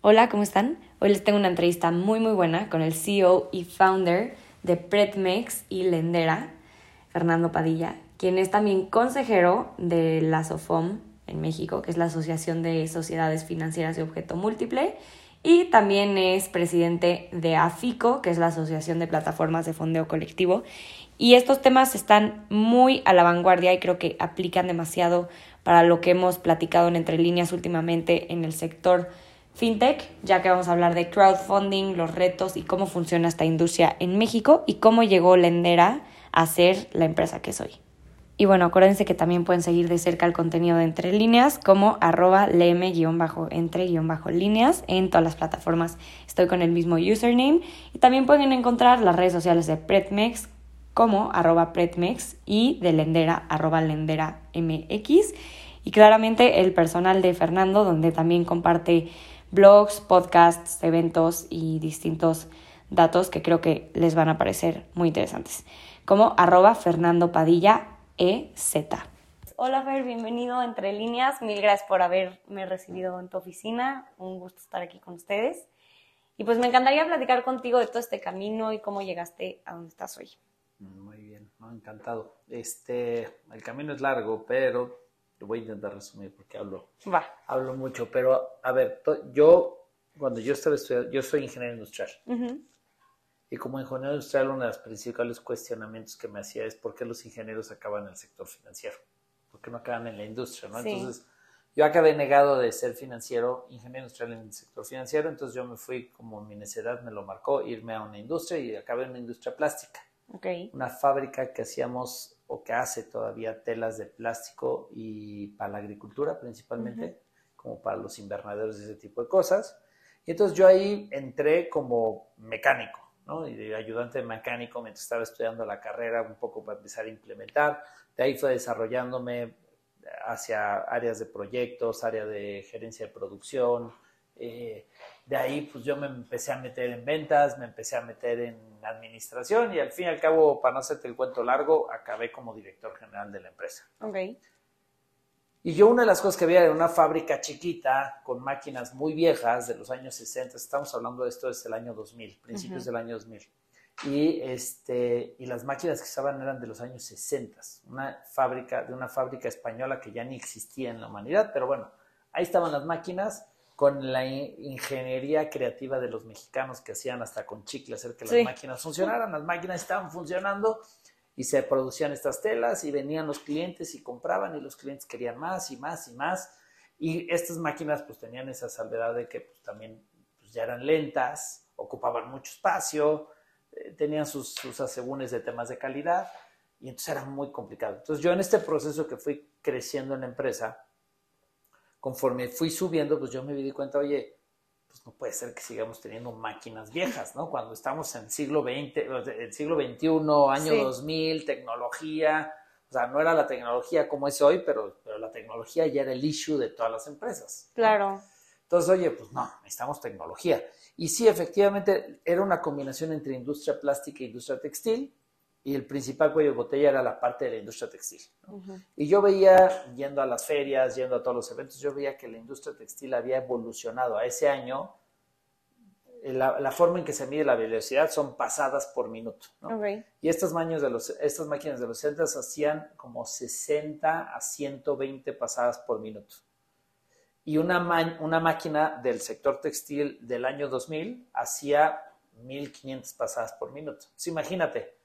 Hola, ¿cómo están? Hoy les tengo una entrevista muy muy buena con el CEO y founder de Pretmex y Lendera, Fernando Padilla, quien es también consejero de la SOFOM en México, que es la Asociación de Sociedades Financieras de Objeto Múltiple, y también es presidente de AFICO, que es la Asociación de Plataformas de Fondeo Colectivo. Y estos temas están muy a la vanguardia y creo que aplican demasiado para lo que hemos platicado en Entre Líneas últimamente en el sector fintech, ya que vamos a hablar de crowdfunding, los retos y cómo funciona esta industria en México y cómo llegó Lendera a ser la empresa que soy. Y bueno, acuérdense que también pueden seguir de cerca el contenido de Entre Líneas como arroba leme-entre-líneas en todas las plataformas. Estoy con el mismo username y también pueden encontrar las redes sociales de Pretmex como arroba Pretmex y de Lendera arroba Lendera MX y claramente el personal de Fernando donde también comparte blogs, podcasts, eventos y distintos datos que creo que les van a parecer muy interesantes, como arroba Fernando Padilla EZ. Hola Fer, bienvenido Entre Líneas, mil gracias por haberme recibido en tu oficina, un gusto estar aquí con ustedes. Y pues me encantaría platicar contigo de todo este camino y cómo llegaste a donde estás hoy. Muy bien, encantado. Este, el camino es largo, pero lo voy a intentar resumir porque hablo, Va. hablo mucho, pero a ver, yo cuando yo estaba estudiando, yo soy ingeniero industrial. Y como ingeniero industrial, uno de los principales cuestionamientos que me hacía es por qué los ingenieros acaban en el sector financiero, por qué no acaban en la industria, ¿no? Entonces, yo acabé negado de ser financiero, ingeniero industrial en el sector financiero, entonces yo me fui, como mi necesidad me lo marcó, irme a una industria y acabé en una industria plástica. Okay. Una fábrica que hacíamos o que hace todavía telas de plástico y para la agricultura principalmente, como para los invernaderos y ese tipo de cosas. Y entonces yo ahí entré como mecánico, ¿no? Y de ayudante mecánico mientras estaba estudiando la carrera, un poco para empezar a implementar. De ahí fue desarrollándome hacia áreas de proyectos, área de gerencia de producción, eh, de ahí pues yo me empecé a meter en ventas, me empecé a meter en administración y al fin y al cabo, para no hacerte el cuento largo, acabé como director general de la empresa. Ok. Y yo una de las cosas que veía era una fábrica chiquita con máquinas muy viejas de los años 60, estamos hablando de esto desde el año 2000, principios del año 2000. Y, este, y las máquinas que estaban eran de los años 60, una fábrica, de una fábrica española que ya ni existía en la humanidad, pero bueno, ahí estaban las máquinas con la ingeniería creativa de los mexicanos que hacían hasta con chicle hacer que las máquinas funcionaran. Las máquinas estaban funcionando y se producían estas telas y venían los clientes y compraban y los clientes querían más y más y más. Y estas máquinas pues tenían esa salvedad de que pues, también pues, ya eran lentas, ocupaban mucho espacio, eh, tenían sus, sus asegúnes de temas de calidad y entonces era muy complicado. Entonces yo en este proceso que fui creciendo en la empresa, conforme fui subiendo, pues yo me di cuenta, oye, pues no puede ser que sigamos teniendo máquinas viejas, ¿no? Cuando estamos en el siglo XX, el siglo XXI, año 2000, tecnología, o sea, no era la tecnología como es hoy, pero, pero la tecnología ya era el issue de todas las empresas. Claro. Entonces, oye, pues no, necesitamos tecnología. Y sí, efectivamente, era una combinación entre industria plástica e industria textil, y el principal cuello de botella era la parte de la industria textil. Y yo veía, yendo a las ferias, yendo a todos los eventos, yo veía que la industria textil había evolucionado. A ese año, eh, la, forma en que se mide la velocidad son pasadas por minuto. Y estas, de los, estas máquinas de los centros hacían como 60 a 120 pasadas por minuto. Y una, una máquina del sector textil del año 2000 hacía 1500 pasadas por minuto. Entonces, imagínate,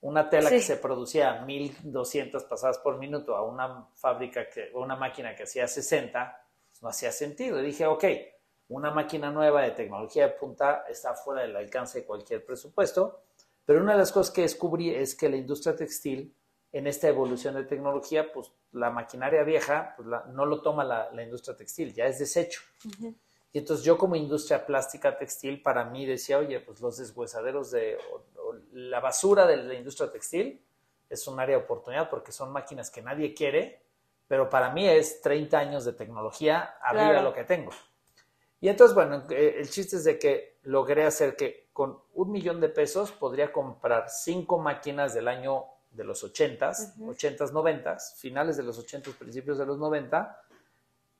una tela que se producía 1200 pasadas por minuto a una fábrica, que, una máquina que hacía 60, pues no hacía sentido. Y dije, ok, una máquina nueva de tecnología de punta está fuera del alcance de cualquier presupuesto, pero una de las cosas que descubrí es que la industria textil, en esta evolución de tecnología, pues la maquinaria vieja pues, no lo toma la, industria textil, ya es desecho. Y entonces yo como industria plástica textil, para mí decía, oye, pues los deshuesaderos de la basura de la industria textil es un área de oportunidad porque son máquinas que nadie quiere, pero para mí es 30 años de tecnología arriba de lo que tengo. Y entonces, bueno, eh, el chiste es de que logré hacer que con un millón de pesos podría comprar cinco máquinas del año de los 80s, 80s, 90s, finales de los 80s, principios de los 90,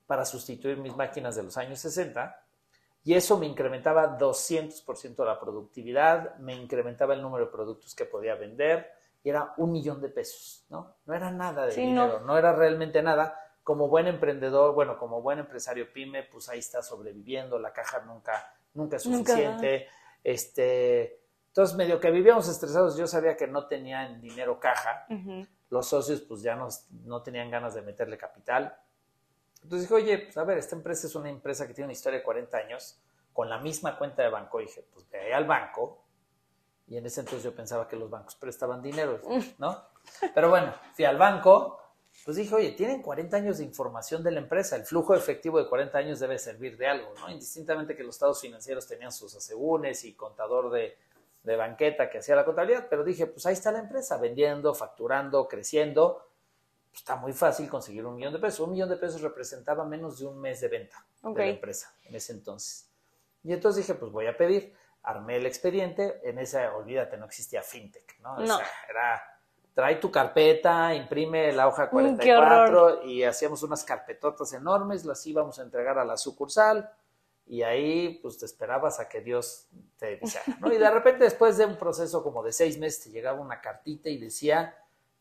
para sustituir mis máquinas de los años 60 Y eso me incrementaba 200% la productividad, me incrementaba el número de productos que podía vender y era un millón de pesos, ¿no? No era nada de dinero, no. era realmente nada. Como buen emprendedor, bueno, como buen empresario pyme, pues ahí está sobreviviendo, la caja nunca, nunca es suficiente. Este, entonces, medio que vivíamos estresados, yo sabía que no tenían dinero caja, los socios pues ya no, no tenían ganas de meterle capital. Entonces dije, oye, pues a ver, esta empresa es una empresa que tiene una historia de 40 años, con la misma cuenta de banco. Y dije, pues ve al banco. Y en ese entonces yo pensaba que los bancos prestaban dinero, ¿no? Pero bueno, fui al banco, pues dije, oye, tienen 40 años de información de la empresa, el flujo efectivo de 40 años debe servir de algo, ¿no? Indistintamente que los estados financieros tenían sus asegúnes y contador de, de banqueta que hacía la contabilidad, pero dije, pues ahí está la empresa, vendiendo, facturando, creciendo, está muy fácil conseguir un millón de pesos. Un millón de pesos representaba menos de un mes de venta de la empresa en ese entonces. Y entonces dije, pues voy a pedir. Armé el expediente. En esa, olvídate, no existía fintech, ¿no? O sea, era, trae tu carpeta, imprime la hoja 44 y hacíamos unas carpetotas enormes, las íbamos a entregar a la sucursal y ahí pues te esperabas a que Dios te dijera, ¿no? Y de repente después de un proceso como de seis meses te llegaba una cartita y decía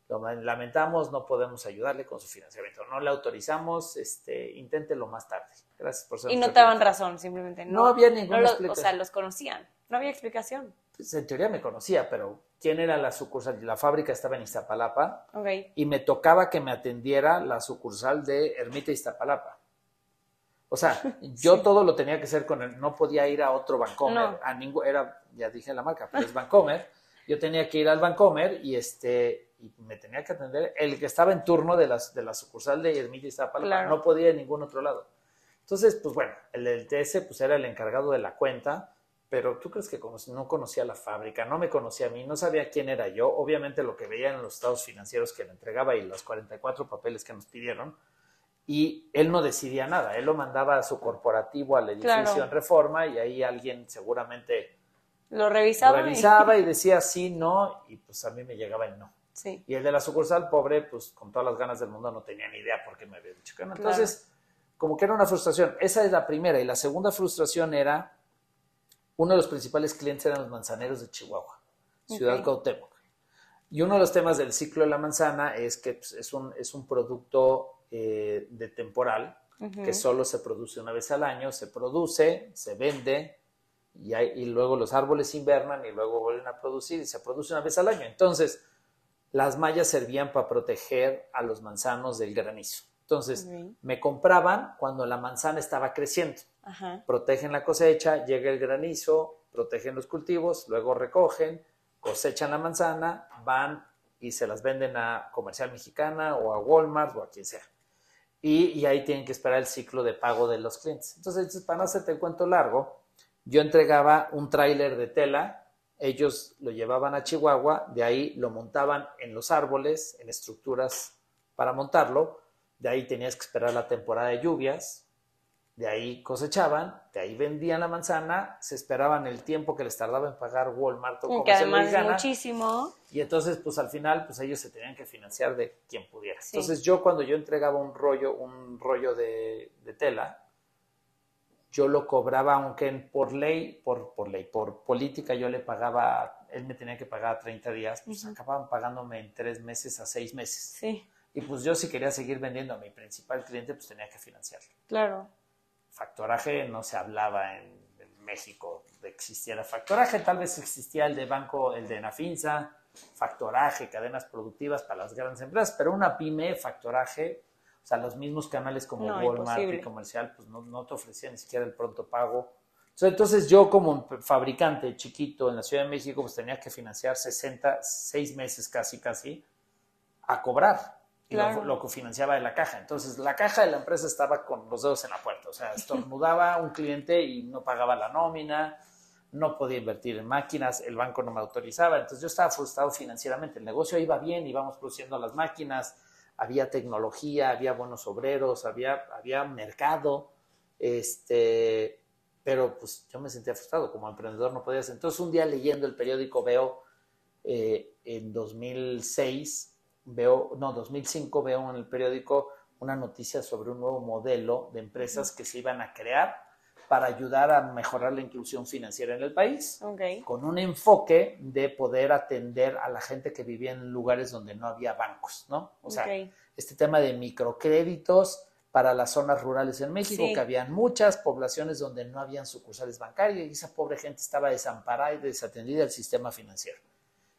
lo lamentamos, no podemos ayudarle con su financiamiento. No le autorizamos, este, inténtelo más tarde. Gracias por ser Y no te daban razón, simplemente. No, no había ninguna explicación. O sea, los conocían. No había explicación. Pues en teoría me conocía, pero ¿quién era la sucursal? La fábrica estaba en Iztapalapa. Okay. Y me tocaba que me atendiera la sucursal de Ermita Iztapalapa. O sea, yo todo lo tenía que hacer con él. No podía ir a otro Bancomer. A ningún, era, ya dije la marca, pero es Bancomer. Yo tenía que ir al Bancomer y este y me tenía que atender el que estaba en turno de, las, de la sucursal de Ermita y Zapala, no podía ir a ningún otro lado. Entonces, pues bueno, el del TS pues era el encargado de la cuenta, pero tú crees que no conocía la fábrica, no me conocía a mí, no sabía quién era yo, obviamente lo que veía en los estados financieros que le entregaba y los 44 papeles que nos pidieron, y él no decidía nada, él lo mandaba a su corporativo al edificio en reforma y ahí alguien seguramente lo revisaba, revisaba y... y decía sí, no, y pues a mí me llegaba el no. Y el de la sucursal, pobre, pues con todas las ganas del mundo no tenía ni idea por qué me había dicho que no. Entonces, como que era una frustración. Esa es la primera. Y la segunda frustración era, uno de los principales clientes eran los manzaneros de Chihuahua, Ciudad okay. Y uno de los temas del ciclo de la manzana es que pues, es, un, es un producto eh, de temporal que solo se produce una vez al año, se produce, se vende y, y luego los árboles invernan y luego vuelven a producir y se produce una vez al año. Entonces, las mallas servían para proteger a los manzanos del granizo. Entonces, me compraban cuando la manzana estaba creciendo. Protegen la cosecha, llega el granizo, protegen los cultivos, luego recogen, cosechan la manzana, van y se las venden a Comercial Mexicana o a Walmart o a quien sea. Y, y ahí tienen que esperar el ciclo de pago de los clientes. Entonces, para no hacerte el cuento largo, yo entregaba un tráiler de tela ellos lo llevaban a Chihuahua, de ahí lo montaban en los árboles, en estructuras para montarlo, de ahí tenías que esperar la temporada de lluvias, de ahí cosechaban, de ahí vendían la manzana, se esperaban el tiempo que les tardaba en pagar Walmart o que además es muchísimo. Y entonces, pues al final, pues ellos se tenían que financiar de quien pudiera. Entonces yo cuando yo entregaba un rollo, un rollo de tela, yo lo cobraba, aunque por ley, por, por ley, por política, yo le pagaba, él me tenía que pagar 30 días, pues acababan pagándome en tres meses a seis meses. Sí. Y pues yo si quería seguir vendiendo a mi principal cliente, pues tenía que financiarlo. Claro. Factoraje no se hablaba en, México de existía el factoraje, tal vez existía el de banco, el de Nafinsa, factoraje, cadenas productivas para las grandes empresas, pero una pyme, factoraje, sea, los mismos canales como Walmart y comercial, pues no, te ofrecían ni siquiera el pronto pago. entonces yo como fabricante chiquito en la Ciudad de México, pues tenía que financiar 60, 6 meses casi, casi, a cobrar. Y lo, que financiaba de la caja. Entonces, la caja de la empresa estaba con los dedos en la puerta. O sea, estornudaba un cliente y no pagaba la nómina, no podía invertir en máquinas, el banco no me autorizaba. Entonces, yo estaba frustrado financieramente. El negocio iba bien, íbamos produciendo las máquinas, había tecnología, había buenos obreros, había, había mercado, este, pero pues yo me sentía frustrado, como emprendedor no podía hacer. Entonces un día leyendo el periódico veo eh, en 2006, veo, no, 2005 veo en el periódico una noticia sobre un nuevo modelo de empresas que se iban a crear para ayudar a mejorar la inclusión financiera en el país, Ok. con un enfoque de poder atender a la gente que vivía en lugares donde no había bancos, ¿no? O sea, Ok. este tema de microcréditos para las zonas rurales en México, Sí. que habían muchas poblaciones donde no habían sucursales bancarias y esa pobre gente estaba desamparada y desatendida del sistema financiero.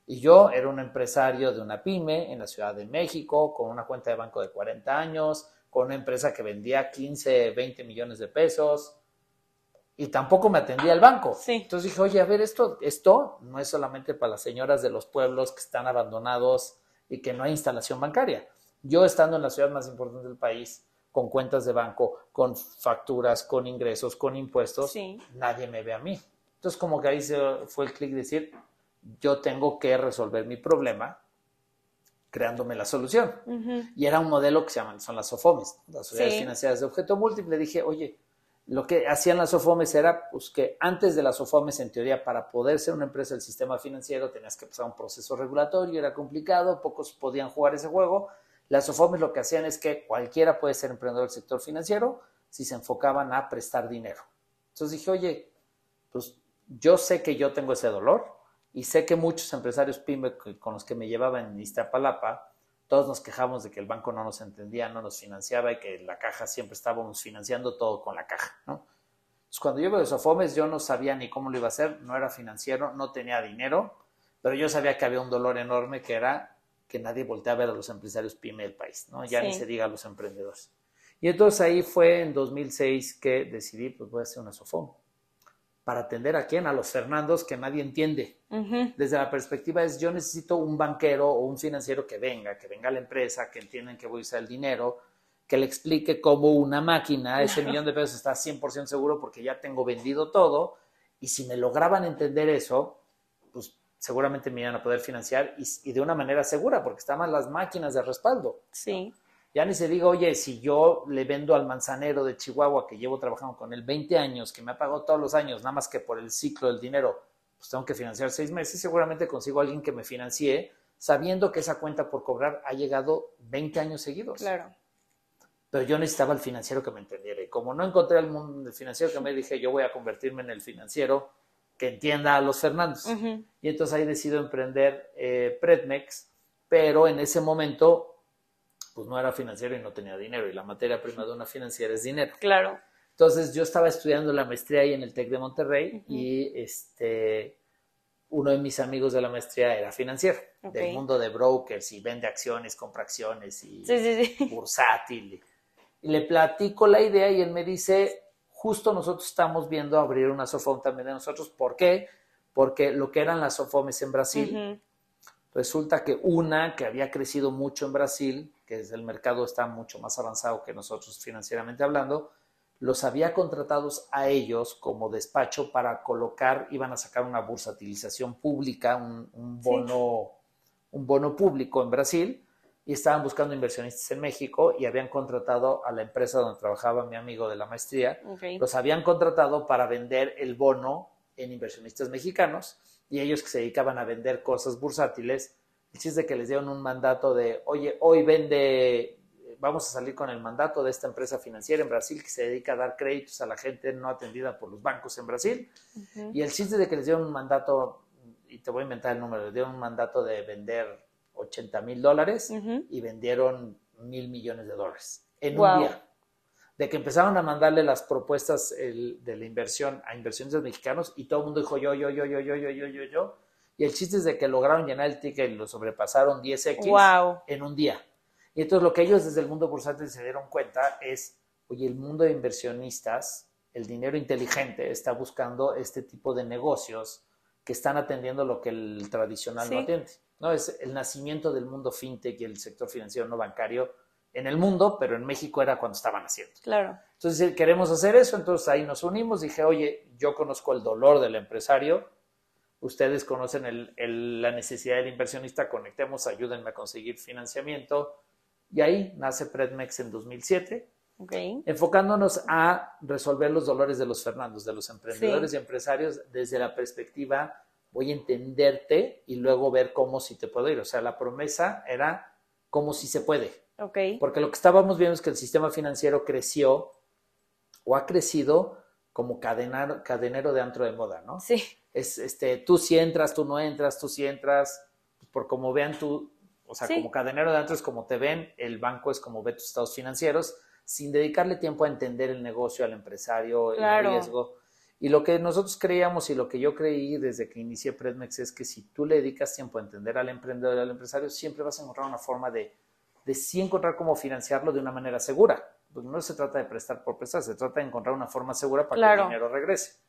Y yo era un empresario de una pyme en la Ciudad de México, con una cuenta de banco de 40 años, con una empresa que vendía 15, 20 millones de pesos, y tampoco me atendía el banco. Sí. Entonces dije, oye, a ver, esto, esto no es solamente para las señoras de los pueblos que están abandonados y que no hay instalación bancaria. Yo estando en la ciudad más importante del país, con cuentas de banco, con facturas, con ingresos, con impuestos, Sí. nadie me ve a mí. Entonces como que ahí se fue el clic de decir, yo tengo que resolver mi problema creándome la solución. Y era un modelo que se llaman, son las SOFOMES, las sociedades Sí. financieras de objeto múltiple. Dije, oye, lo que hacían las SOFOMES era pues, que antes de las SOFOMES, en teoría, para poder ser una empresa del sistema financiero, tenías que pasar un proceso regulatorio, era complicado, pocos podían jugar ese juego. Las SOFOMES lo que hacían es que cualquiera puede ser emprendedor del sector financiero si se enfocaban a prestar dinero. Entonces dije, oye, pues yo sé que yo tengo ese dolor y sé que muchos empresarios pyme con los que me llevaba en Iztapalapa, todos nos quejamos de que el banco no nos entendía, no nos financiaba y que la caja siempre estábamos financiando todo con la caja, ¿no? Entonces, cuando yo veo Sofomes, yo no sabía ni cómo lo iba a hacer, no era financiero, no tenía dinero, pero yo sabía que había un dolor enorme que era que nadie voltea a ver a los empresarios pyme del país, ¿no? Ya ni se diga a los emprendedores. Y entonces ahí fue en 2006 que decidí, pues voy a hacer una Sofom. ¿Para atender a quién? A los Fernandos que nadie entiende desde la perspectiva es yo necesito un banquero o un financiero que venga, que venga a la empresa, que entiendan que voy a usar el dinero, que le explique cómo una máquina, ese millón de pesos está 100% seguro porque ya tengo vendido todo y si me lograban entender eso, pues seguramente me iban a poder financiar y, y de una manera segura porque estaban las máquinas de respaldo. Sí. Ya ni se diga, oye, si yo le vendo al manzanero de Chihuahua que llevo trabajando con él 20 años, que me ha pagado todos los años, nada más que por el ciclo del dinero, pues tengo que financiar seis meses, seguramente consigo a alguien que me financie, sabiendo que esa cuenta por cobrar ha llegado 20 años seguidos. Claro. Pero yo necesitaba el financiero que me entendiera. Y como no encontré el mundo del financiero que me dije, yo voy a convertirme en el financiero que entienda a los Fernández. Y entonces ahí decido emprender eh, Predmex, pero en ese momento pues no era financiero y no tenía dinero y la materia prima de una financiera es dinero. Claro. Entonces yo estaba estudiando la maestría ahí en el TEC de Monterrey y este uno de mis amigos de la maestría era financiero, del mundo de brokers y vende acciones, compra acciones y Sí, sí, sí. bursátil. Y le platico la idea y él me dice, justo nosotros estamos viendo abrir una Sofom también de nosotros. ¿Por qué? Porque lo que eran las Sofomes en Brasil. Resulta que una que había crecido mucho en Brasil, que es el mercado está mucho más avanzado que nosotros financieramente hablando, los había contratados a ellos como despacho para colocar, iban a sacar una bursatilización pública, un, un Sí. bono, un bono público en Brasil, y estaban buscando inversionistas en México y habían contratado a la empresa donde trabajaba mi amigo de la maestría, los habían contratado para vender el bono en inversionistas mexicanos y ellos que se dedicaban a vender cosas bursátiles, el chiste que les dieron un mandato de, oye, hoy vende, vamos a salir con el mandato de esta empresa financiera en Brasil que se dedica a dar créditos a la gente no atendida por los bancos en Brasil. Y el chiste de que les dieron un mandato, y te voy a inventar el número, les dieron un mandato de vender 80 mil dólares y vendieron mil millones de dólares en Wow. un día. De que empezaron a mandarle las propuestas el- de la inversión a inversionistas mexicanos y todo el mundo dijo yo, yo, yo, yo, yo, yo, yo, yo, yo. Y el chiste es de que lograron llenar el ticket y lo sobrepasaron 10x Wow. en un día. Y entonces lo que ellos desde el mundo bursátil se dieron cuenta es, oye, el mundo de inversionistas, el dinero inteligente está buscando este tipo de negocios que están atendiendo lo que el tradicional no atiende. ¿no? Es el nacimiento del mundo fintech y el sector financiero no bancario en el mundo, pero en México era cuando estaban haciendo. Claro. Entonces, queremos hacer eso, entonces ahí nos unimos, dije, oye, yo conozco el dolor del empresario, ustedes conocen el- el- la necesidad del inversionista, conectemos, ayúdenme a conseguir financiamiento. Y ahí nace Predmex en 2007, Ok. enfocándonos a resolver los dolores de los Fernandos, de los emprendedores Sí. y empresarios desde la perspectiva, voy a entenderte y luego ver cómo si te puedo ir. O sea, la promesa era cómo si se puede. Ok. Porque lo que estábamos viendo es que el sistema financiero creció o ha crecido como cadenero, cadenero de antro de moda, ¿no? Sí. Es, este, tú si entras, tú no entras, tú si entras, por como vean tú, o sea, Sí. como cadenero de antro es como te ven, el banco es como ve tus estados financieros, sin dedicarle tiempo a entender el negocio, al empresario, Claro. el riesgo. Y lo que nosotros creíamos y lo que yo creí desde que inicié Predmex es que si tú le dedicas tiempo a entender al emprendedor y al empresario, siempre vas a encontrar una forma de, de sí encontrar cómo financiarlo de una manera segura. Porque no se trata de prestar por prestar, se trata de encontrar una forma segura para que el dinero regrese.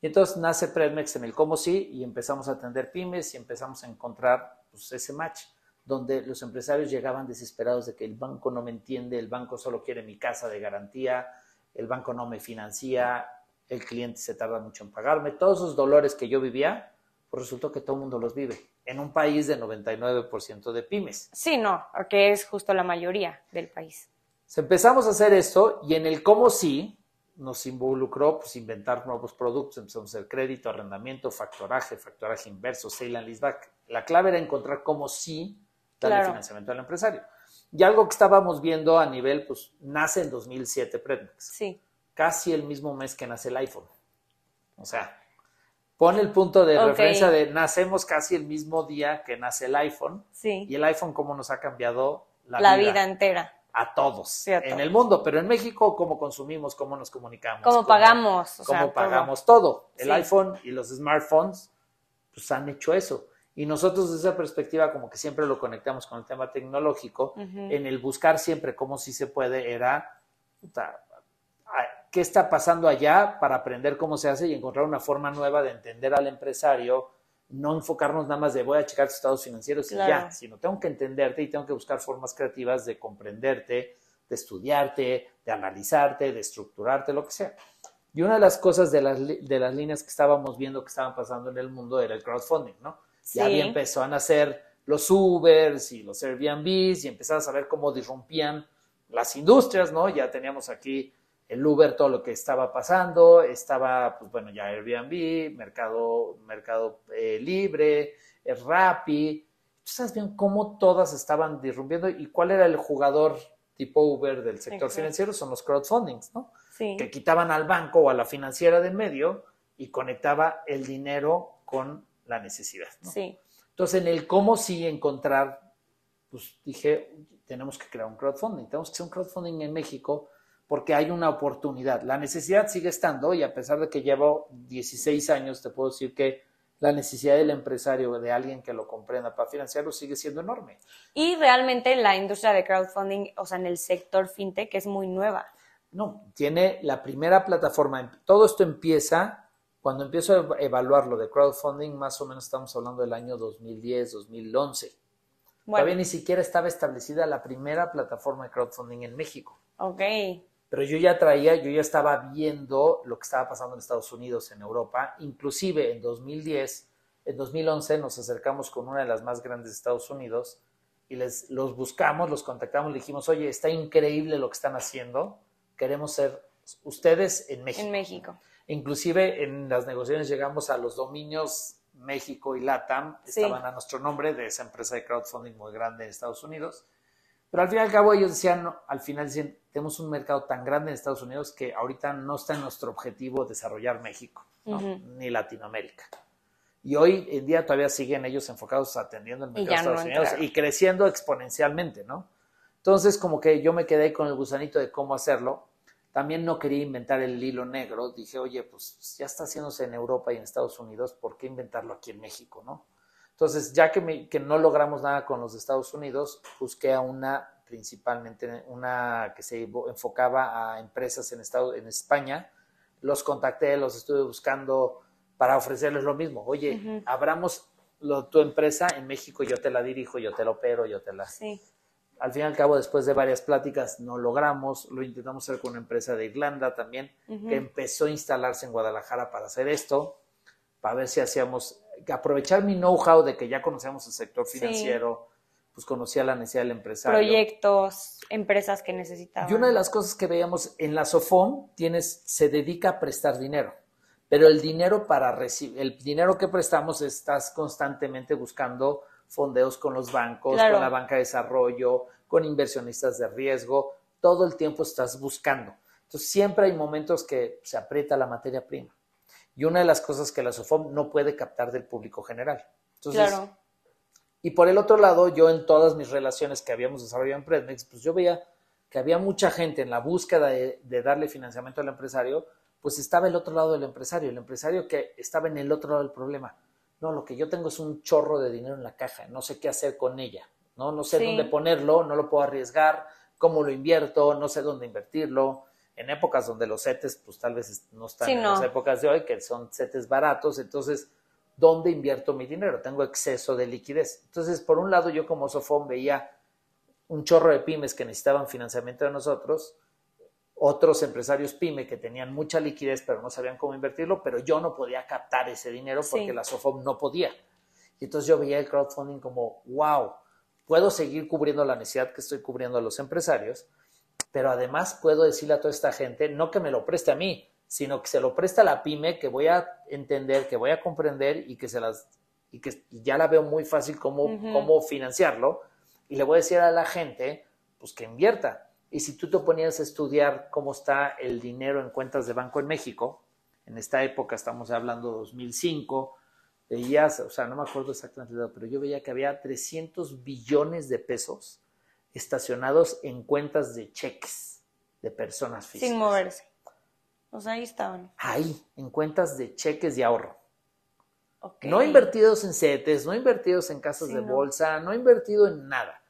Y entonces nace Predmex en el cómo sí y empezamos a atender pymes y empezamos a encontrar pues, ese match donde los empresarios llegaban desesperados de que el banco no me entiende, el banco solo quiere mi casa de garantía, el banco no me financia, el cliente se tarda mucho en pagarme. Todos esos dolores que yo vivía, pues resultó que todo el mundo los vive en un país de 99% de pymes. Sí, no, porque es justo la mayoría del país. Se empezamos a hacer esto y en el cómo sí nos involucró pues, inventar nuevos productos, empezamos a hacer crédito, arrendamiento, factoraje, factoraje inverso, sale and leaseback. La clave era encontrar cómo sí darle Claro. financiamiento al empresario. Y algo que estábamos viendo a nivel, pues nace en 2007 Predmex, Sí, casi el mismo mes que nace el iPhone. O sea, pone el punto de referencia de nacemos casi el mismo día que nace el iPhone sí. y el iPhone cómo nos ha cambiado la, la vida entera. a todos Sí, a en todos. el mundo, pero en México cómo consumimos, cómo nos comunicamos, Cómo pagamos, o cómo sea, pagamos todo. El Sí. iPhone y los smartphones pues han hecho eso. Y nosotros desde esa perspectiva como que siempre lo conectamos con el tema tecnológico, en el buscar siempre cómo sí se puede era qué está pasando allá para aprender cómo se hace y encontrar una forma nueva de entender al empresario, no enfocarnos nada más de voy a checar tus estados financieros y Claro. ya, sino tengo que entenderte y tengo que buscar formas creativas de comprenderte, de estudiarte, de analizarte, de estructurarte, lo que sea. Y una de las cosas de las, de las líneas que estábamos viendo que estaban pasando en el mundo era el crowdfunding, ¿no? Ya Sí. había empezó a nacer los Ubers y los Airbnbs y empezabas a ver cómo disrumpían las industrias, ¿no? Ya teníamos aquí el Uber, todo lo que estaba pasando, estaba, pues bueno, ya Airbnb, Mercado, mercado eh, Libre, el Rappi. Tú sabes bien cómo todas estaban disrumpiendo y cuál era el jugador tipo Uber del sector Exacto. financiero, son los crowdfundings, ¿no? Sí. que quitaban al banco o a la financiera de en medio y conectaba el dinero con la necesidad. ¿no? Sí. Entonces, en el cómo sí encontrar, pues dije, tenemos que crear un crowdfunding, tenemos que hacer un crowdfunding en México porque hay una oportunidad. La necesidad sigue estando y a pesar de que llevo 16 años, te puedo decir que la necesidad del empresario, de alguien que lo comprenda para financiarlo, sigue siendo enorme. Y realmente la industria de crowdfunding, o sea, en el sector fintech es muy nueva. No, tiene la primera plataforma. Todo esto empieza, cuando empiezo a ev- evaluar lo de crowdfunding, más o menos estamos hablando del año 2010, 2011. Todavía Bueno, ni siquiera estaba establecida la primera plataforma de crowdfunding en México. ok. Pero yo ya traía, yo ya estaba viendo lo que estaba pasando en Estados Unidos, en Europa. Inclusive en 2010, en 2011 nos acercamos con una de las más grandes de Estados Unidos y les, los buscamos, los contactamos, le dijimos, oye, está increíble lo que están haciendo, queremos ser ustedes en México. En México. Inclusive en las negociaciones llegamos a los dominios México y LATAM, Sí. estaban a nuestro nombre de esa empresa de crowdfunding muy grande en Estados Unidos. Pero al fin y al cabo ellos decían, no, al final decían, tenemos un mercado tan grande en Estados Unidos que ahorita no está en nuestro objetivo desarrollar México, ni Latinoamérica. Y hoy en día todavía siguen ellos enfocados atendiendo el mercado de Estados no Unidos entraron. y creciendo exponencialmente, ¿no? Entonces, como que yo me quedé con el gusanito de cómo hacerlo. También no quería inventar el hilo negro. Dije, oye, pues ya está haciéndose en Europa y en Estados Unidos, ¿por qué inventarlo aquí en México, no? Entonces, ya que, me- que no logramos nada con los de Estados Unidos, busqué a una, principalmente una que se enfocaba a empresas en, Estado, en España. Los contacté, los estuve buscando para ofrecerles lo mismo. Oye, abramos lo- tu empresa en México, yo te la dirijo, yo te la opero, yo te la... Sí. Al fin y al cabo, después de varias pláticas, no logramos. Lo intentamos hacer con una empresa de Irlanda también, que empezó a instalarse en Guadalajara para hacer esto, para ver si hacíamos, aprovechar mi know-how de que ya conocíamos el sector Sí. financiero, pues conocía la necesidad del empresario. Proyectos, empresas que necesitaban. Y una de las cosas que veíamos en la SOFOM tienes, se dedica a prestar dinero, pero el dinero para recibir, el dinero que prestamos estás constantemente buscando fondeos con los bancos, Claro. con la banca de desarrollo, con inversionistas de riesgo, todo el tiempo estás buscando. Entonces siempre hay momentos que se aprieta la materia prima. Y una de las cosas que la SOFOM no puede captar del público general. Entonces, claro. Y por el otro lado, yo en todas mis relaciones que habíamos desarrollado en Predmex, pues yo veía que había mucha gente en la búsqueda de, darle financiamiento al empresario, pues estaba el otro lado del empresario, el empresario que estaba en el otro lado del problema. No, lo que yo tengo es un chorro de dinero en la caja, no sé qué hacer con ella, no, no sé dónde ponerlo, no lo puedo arriesgar, cómo lo invierto, no sé dónde invertirlo. En épocas donde los CETES, pues tal vez no están en las épocas de hoy, que son CETES baratos, entonces ¿dónde invierto mi dinero? Tengo exceso de liquidez. Entonces, por un lado, yo como Sofón veía un chorro de pymes que necesitaban financiamiento de nosotros, otros empresarios pyme que tenían mucha liquidez pero no sabían cómo invertirlo, pero yo no podía captar ese dinero porque la Sofom no podía. Y entonces yo veía el crowdfunding como, wow, puedo seguir cubriendo la necesidad que estoy cubriendo a los empresarios, pero además puedo decirle a toda esta gente, no que me lo preste a mí, sino que se lo presta a la pyme, que voy a entender, que voy a comprender y que se las y que ya la veo muy fácil cómo, cómo financiarlo. Y le voy a decir a la gente, pues que invierta. Y si tú te ponías a estudiar cómo está el dinero en cuentas de banco en México, en esta época estamos hablando 2005, veías, o sea, no me acuerdo exactamente, pero yo veía que había 300 billones de pesos estacionados en cuentas de cheques de personas físicas. Sin moverse. O sea, ahí estaban. Ahí, en cuentas de cheques de ahorro. No invertidos en CETES, no invertidos en casas de bolsa, no invertido en nada,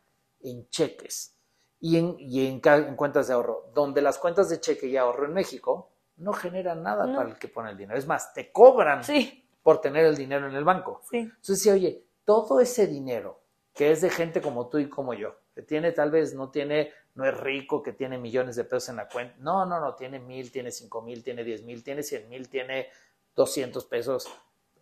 en cheques y, en, y en, cuentas de ahorro, donde las cuentas de cheque y ahorro en México no generan nada para el que pone el dinero. Es más, te cobran por tener el dinero en el banco. Entonces, oye, todo ese dinero que es de gente como tú y como yo, que tiene tal vez, no tiene no es rico que tiene millones de pesos en la cuenta. No, no, no, tiene mil, tiene cinco mil, tiene diez mil, tiene cien mil, tiene doscientos pesos.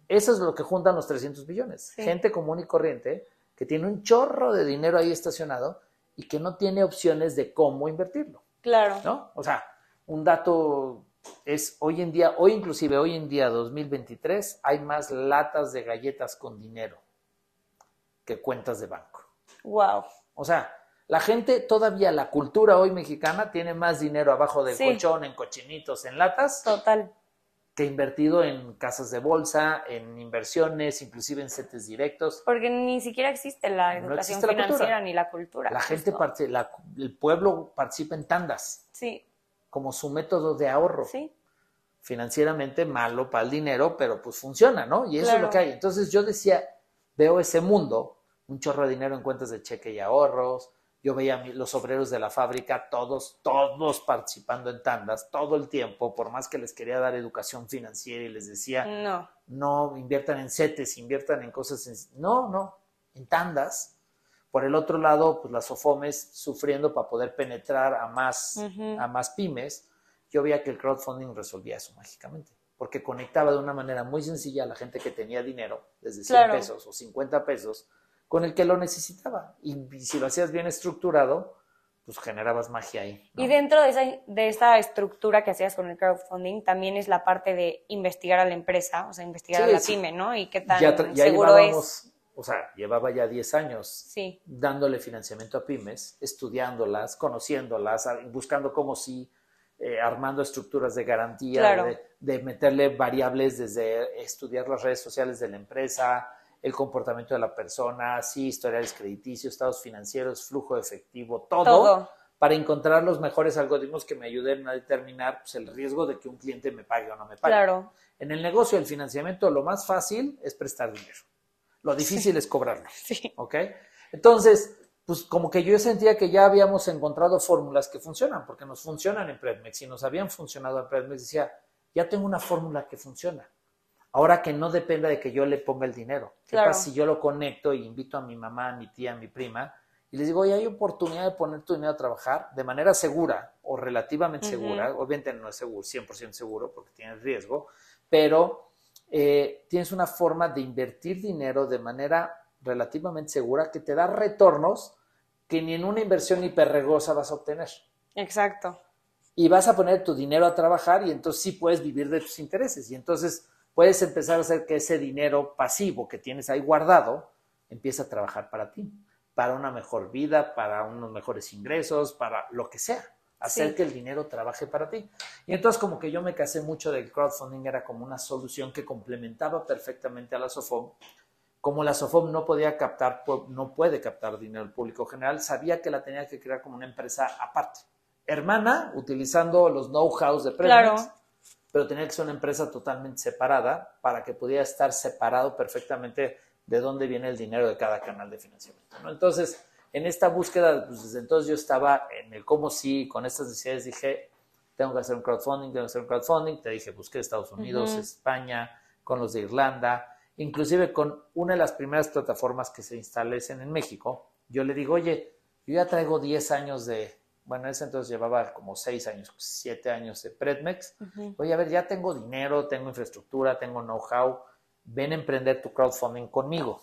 Eso es lo que juntan los 300 billones. Gente común y corriente que tiene un chorro de dinero ahí estacionado y que no tiene opciones de cómo invertirlo. Claro. ¿No? O sea, un dato es hoy en día, hoy inclusive hoy en día 2023, hay más latas de galletas con dinero que cuentas de banco. Wow. O sea, la gente todavía, la cultura hoy mexicana tiene más dinero abajo del colchón, en cochinitos, en latas. Total. Que invertido en casas de bolsa, en inversiones, inclusive en CETES directos. Porque ni siquiera existe la educación financiera ni la cultura. La gente, la, el pueblo participa en tandas. Sí. Como su método de ahorro. Sí. Financieramente malo para el dinero, pero pues funciona, ¿no? Y eso es lo que hay. Entonces yo decía, veo ese mundo, un chorro de dinero en cuentas de cheque y ahorros, yo veía a los obreros de la fábrica, todos, todos participando en tandas, todo el tiempo, por más que les quería dar educación financiera y les decía, no, no inviertan en CETES, inviertan en cosas, no, no, en tandas. Por el otro lado, pues las SOFOMES sufriendo para poder penetrar a más, a más pymes, yo veía que el crowdfunding resolvía eso mágicamente, porque conectaba de una manera muy sencilla a la gente que tenía dinero, desde 100 pesos o 50 pesos, con el que lo necesitaba. Y, si lo hacías bien estructurado, pues generabas magia ahí. Y dentro de esa, de esta estructura que hacías con el crowdfunding, también es la parte de investigar a la empresa, o sea, investigar a la pyme, ¿no? Y qué tan seguro es. O sea, llevaba ya 10 años dándole financiamiento a pymes, estudiándolas, conociéndolas, buscando cómo sí, eh, armando estructuras de garantía, de, de meterle variables desde estudiar las redes sociales de la empresa, el comportamiento de la persona, sí, historiales crediticios, estados financieros, flujo de efectivo, todo, para encontrar los mejores algoritmos que me ayuden a determinar pues, el riesgo de que un cliente me pague o no me pague. Claro. En el negocio del financiamiento, lo más fácil es prestar dinero. Lo difícil es cobrarlo. Sí. ¿Ok? Entonces, pues como que yo sentía que ya habíamos encontrado fórmulas que funcionan, porque nos funcionan en Predmex y nos habían funcionado en Predmex, decía, ya tengo una fórmula que funciona. Ahora que no dependa de que yo le ponga el dinero. ¿Qué pasa si yo lo conecto y invito a mi mamá, a mi tía, a mi prima y les digo, oye, hay oportunidad de poner tu dinero a trabajar de manera segura o relativamente segura? Obviamente no es seguro, 100% seguro porque tienes riesgo, pero eh, tienes una forma de invertir dinero de manera relativamente segura que te da retornos que ni en una inversión hiperregosa vas a obtener. Exacto. Y vas a poner tu dinero a trabajar y entonces sí puedes vivir de tus intereses. Y entonces puedes empezar a hacer que ese dinero pasivo que tienes ahí guardado empiece a trabajar para ti, para una mejor vida, para unos mejores ingresos, para lo que sea. hacer que el dinero trabaje para ti. Y entonces como que yo me casé mucho del crowdfunding, era como una solución que complementaba perfectamente a la SOFOM. Como la SOFOM no podía captar, no puede captar dinero del público general, sabía que la tenía que crear como una empresa aparte. Hermana, utilizando los know-hows de Premex, pero tenía que ser una empresa totalmente separada para que pudiera estar separado perfectamente de dónde viene el dinero de cada canal de financiamiento. Entonces, en esta búsqueda, pues desde entonces yo estaba en el cómo sí, con estas necesidades dije, tengo que hacer un crowdfunding, tengo que hacer un crowdfunding, te dije, busqué Estados Unidos, España, con los de Irlanda, inclusive con una de las primeras plataformas que se establecen en México, yo le digo, oye, yo ya traigo 10 años de, bueno, en ese entonces llevaba como 6 años, 7 años de Predmex, oye, a ver, ya tengo dinero, tengo infraestructura, tengo know-how, ven a emprender tu crowdfunding conmigo.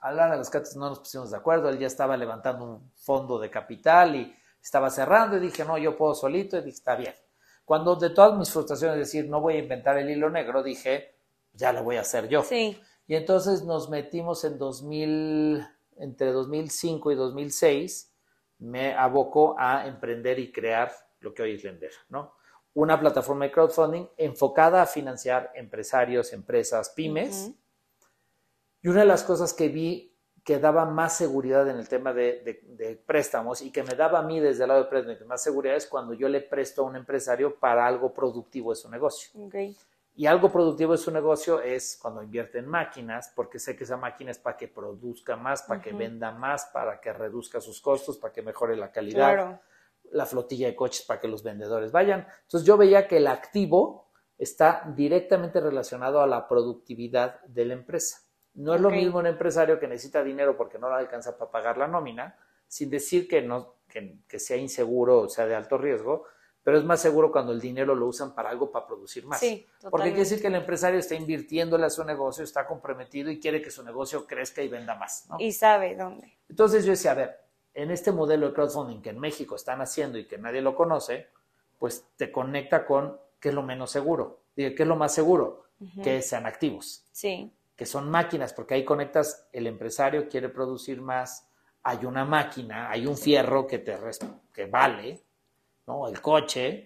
A la de los cates no nos pusimos de acuerdo, él ya estaba levantando un fondo de capital y estaba cerrando y dije, no, yo puedo solito y dije, está bien. Cuando de todas mis frustraciones decir, no voy a inventar el hilo negro, dije, ya lo voy a hacer yo. Sí. Y entonces nos metimos en 2000, entre 2005 y 2006, me abocó a emprender y crear lo que hoy es Lender, ¿no? Una plataforma de crowdfunding enfocada a financiar empresarios, empresas, pymes. Y una de las cosas que vi que daba más seguridad en el tema de, préstamos y que me daba a mí desde el lado de préstamos más seguridad es cuando yo le presto a un empresario para algo productivo de su negocio. Y algo productivo de su negocio es cuando invierte en máquinas, porque sé que esa máquina es para que produzca más, para que venda más, para que reduzca sus costos, para que mejore la calidad, la flotilla de coches para que los vendedores vayan. Entonces yo veía que el activo está directamente relacionado a la productividad de la empresa. No es lo mismo un empresario que necesita dinero porque no le alcanza para pagar la nómina, sin decir que, no, que, sea inseguro o sea de alto riesgo, pero es más seguro cuando el dinero lo usan para algo para producir más. porque quiere decir que el empresario está invirtiéndole a su negocio, está comprometido y quiere que su negocio crezca y venda más. Y sabe dónde. Entonces yo decía, a ver, en este modelo de crowdfunding que en México están haciendo y que nadie lo conoce, pues te conecta con qué es lo menos seguro. Digo, ¿qué es lo más seguro? Que sean activos. Sí que son máquinas, porque ahí conectas, el empresario quiere producir más, hay una máquina, hay un fierro que te que vale, ¿no? El coche.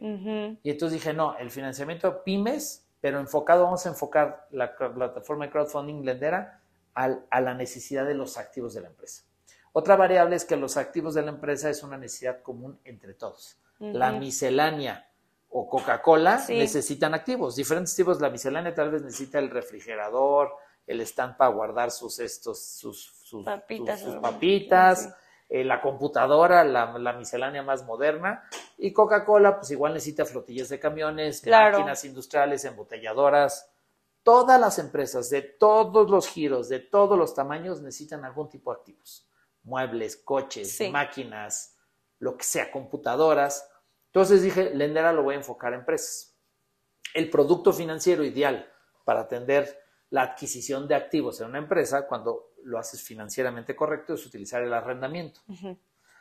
Y entonces dije, no, el financiamiento pymes, pero enfocado, vamos a enfocar la plataforma de crowdfunding lendera a la necesidad de los activos de la empresa. Otra variable es que los activos de la empresa es una necesidad común entre todos. La miscelánea o Coca-Cola necesitan activos, diferentes tipos. La miscelánea tal vez necesita el refrigerador, el stand para guardar sus, estos, sus, papitas, papitas eh, la computadora, la, miscelánea más moderna, y Coca-Cola, pues igual necesita flotillas de camiones, máquinas industriales, embotelladoras. Todas las empresas de todos los giros, de todos los tamaños, necesitan algún tipo de activos. Muebles, coches, máquinas, lo que sea, computadoras. Entonces dije, Lendera lo voy a enfocar a empresas. El producto financiero ideal para atender la adquisición de activos en una empresa, cuando lo haces financieramente correcto, es utilizar el arrendamiento.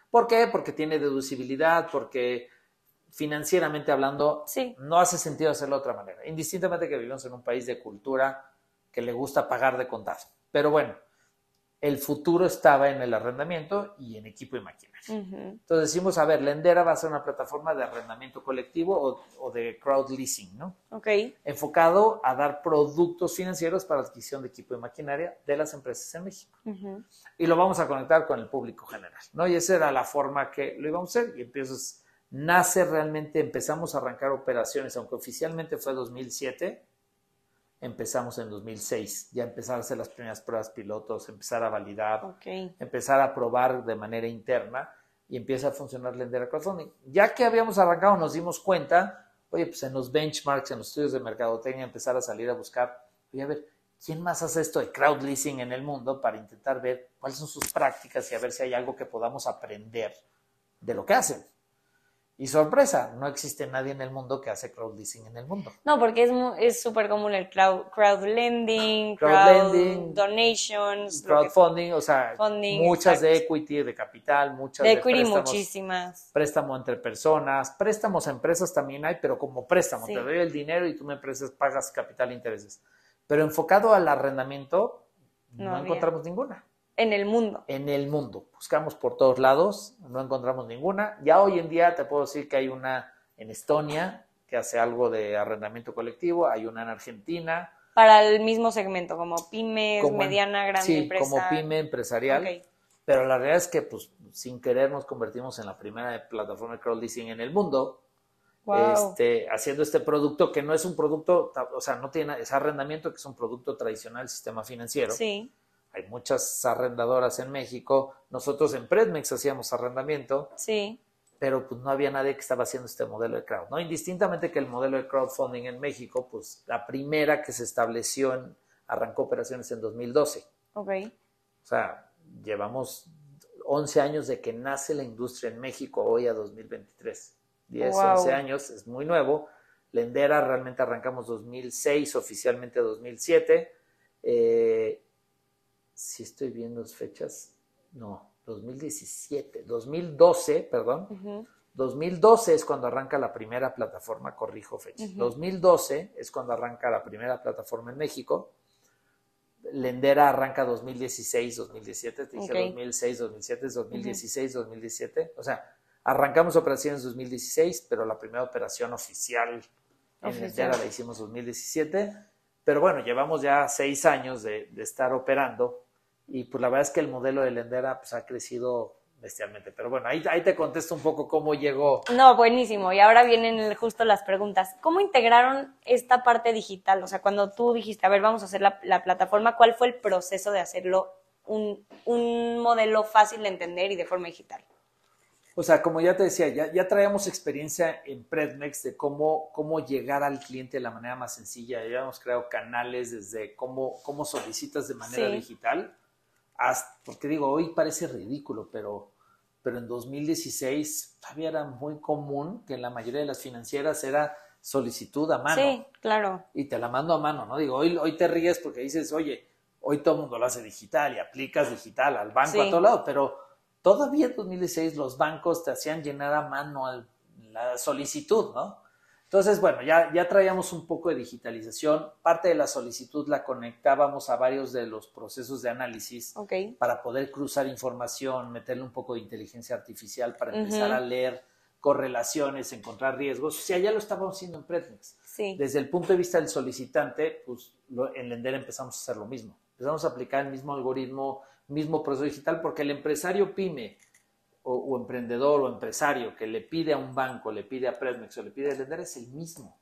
¿Por qué? Porque tiene deducibilidad, porque financieramente hablando no hace sentido hacerlo de otra manera, indistintamente que vivimos en un país de cultura que le gusta pagar de contar. Pero bueno, el futuro estaba en el arrendamiento y en equipo y maquinaria. Entonces decimos, a ver, Lendera va a ser una plataforma de arrendamiento colectivo o, de crowd leasing, ¿no? Ok. Enfocado a dar productos financieros para adquisición de equipo y maquinaria de las empresas en México. Y lo vamos a conectar con el público general, ¿no? Y esa era la forma que lo íbamos a hacer. Y entonces nace realmente, empezamos a arrancar operaciones, aunque oficialmente fue 2007 empezamos en 2006, ya empezar a hacer las primeras pruebas pilotos, empezar a validar, empezar a probar de manera interna y empieza a funcionar Lender Crowdfunding. Ya que habíamos arrancado, nos dimos cuenta, oye, pues en los benchmarks, en los estudios de mercadotecnia, empezar a salir a buscar, oye, a ver, ¿quién más hace esto de crowd leasing en el mundo para intentar ver cuáles son sus prácticas y a ver si hay algo que podamos aprender de lo que hacen? Y sorpresa, no existe nadie en el mundo que hace crowdleasing en el mundo. No, porque es súper común el crowd, crowd lending, crowd, donations. Crowdfunding, o sea, muchas de equity, de capital, muchas de, de equity muchísimas. Préstamo entre personas, préstamos a empresas también hay, pero como préstamo, te doy el dinero y tú me empresas pagas capital e intereses. Pero enfocado al arrendamiento, no, encontramos ninguna. En el mundo. En el mundo. Buscamos por todos lados, no encontramos ninguna. Ya hoy en día te puedo decir que hay una en Estonia que hace algo de arrendamiento colectivo, hay una en Argentina. Para el mismo segmento, como pymes, mediana, grande sí, empresa. como pyme empresarial. Pero la realidad es que, pues, sin querer nos convertimos en la primera plataforma de crowdleasing en el mundo. Este, haciendo este producto que no es un producto, o sea, no tiene ese arrendamiento que es un producto tradicional del sistema financiero. Sí. Hay muchas arrendadoras en México. Nosotros en Predmex hacíamos arrendamiento. Sí. Pero pues no había nadie que estaba haciendo este modelo de crowd, ¿no? Indistintamente que el modelo de crowdfunding en México, pues la primera que se estableció en, arrancó operaciones en 2012. Ok. O sea, llevamos 11 años de que nace la industria en México hoy a 2023. 10, 11 años, es muy nuevo. Lendera realmente arrancamos 2006, oficialmente 2007. Eh, si estoy viendo las fechas, no, 2017, 2012, perdón. 2012 es cuando arranca la primera plataforma, corrijo fecha. 2012 es cuando arranca la primera plataforma en México. Lendera arranca 2016, 2017, te dije 2006, 2007, 2016, 2017. O sea, Arrancamos operaciones en 2016, pero la primera operación oficial en Lendera la hicimos en 2017. Pero bueno, llevamos ya seis años de, estar operando y pues la verdad es que el modelo de Lendera pues, ha crecido bestialmente. Pero bueno, ahí, ahí te contesto un poco cómo llegó. No, buenísimo. Y ahora vienen justo las preguntas. ¿Cómo integraron esta parte digital? O sea, cuando tú dijiste, a ver, vamos a hacer la, la plataforma, ¿cuál fue el proceso de hacerlo un, un modelo fácil de entender y de forma digital? O sea, como ya te decía, ya, ya traíamos experiencia en Predmex de cómo, cómo llegar al cliente de la manera más sencilla. Ya hemos creado canales desde cómo, cómo solicitas de manera digital, hasta, porque digo, hoy parece ridículo, pero, pero en 2016 todavía era muy común que en la mayoría de las financieras era solicitud a mano. Sí, claro. Y te la mando a mano, ¿no? Digo, hoy, hoy te ríes porque dices, oye, hoy todo el mundo lo hace digital y aplicas digital al banco a todo lado, pero Todavía en 2016 los bancos te hacían llenar a mano la solicitud, ¿no? Entonces, bueno, ya, ya traíamos un poco de digitalización. Parte de la solicitud la conectábamos a varios de los procesos de análisis para poder cruzar información, meterle un poco de inteligencia artificial para empezar a leer correlaciones, encontrar riesgos. O sea, ya lo estábamos haciendo en Pretnex. Desde el punto de vista del solicitante, pues en Lender empezamos a hacer lo mismo. Empezamos a aplicar el mismo algoritmo mismo proceso digital, porque el empresario pyme o, emprendedor o empresario que le pide a un banco, le pide a Predmex o le pide a Lender es el mismo.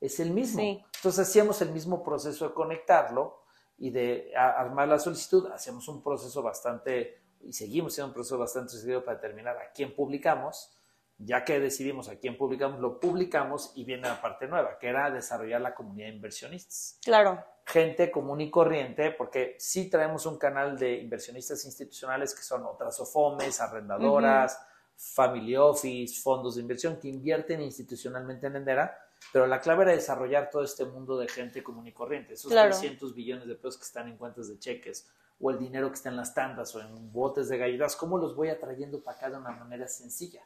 Es el mismo. Entonces hacíamos el mismo proceso de conectarlo y de armar la solicitud. Hacemos un proceso bastante, y seguimos siendo un proceso bastante seguido para determinar a quién publicamos. Ya que decidimos a quién publicamos, lo publicamos y viene la parte nueva, que era desarrollar la comunidad de inversionistas. Claro gente común y corriente, porque sí traemos un canal de inversionistas institucionales que son otras OFOMES, arrendadoras, family office, fondos de inversión que invierten institucionalmente en Endera, pero la clave era desarrollar todo este mundo de gente común y corriente, esos 300 billones de pesos que están en cuentas de cheques, o el dinero que está en las tandas o en botes de galletas, ¿cómo los voy atrayendo para acá de una manera sencilla?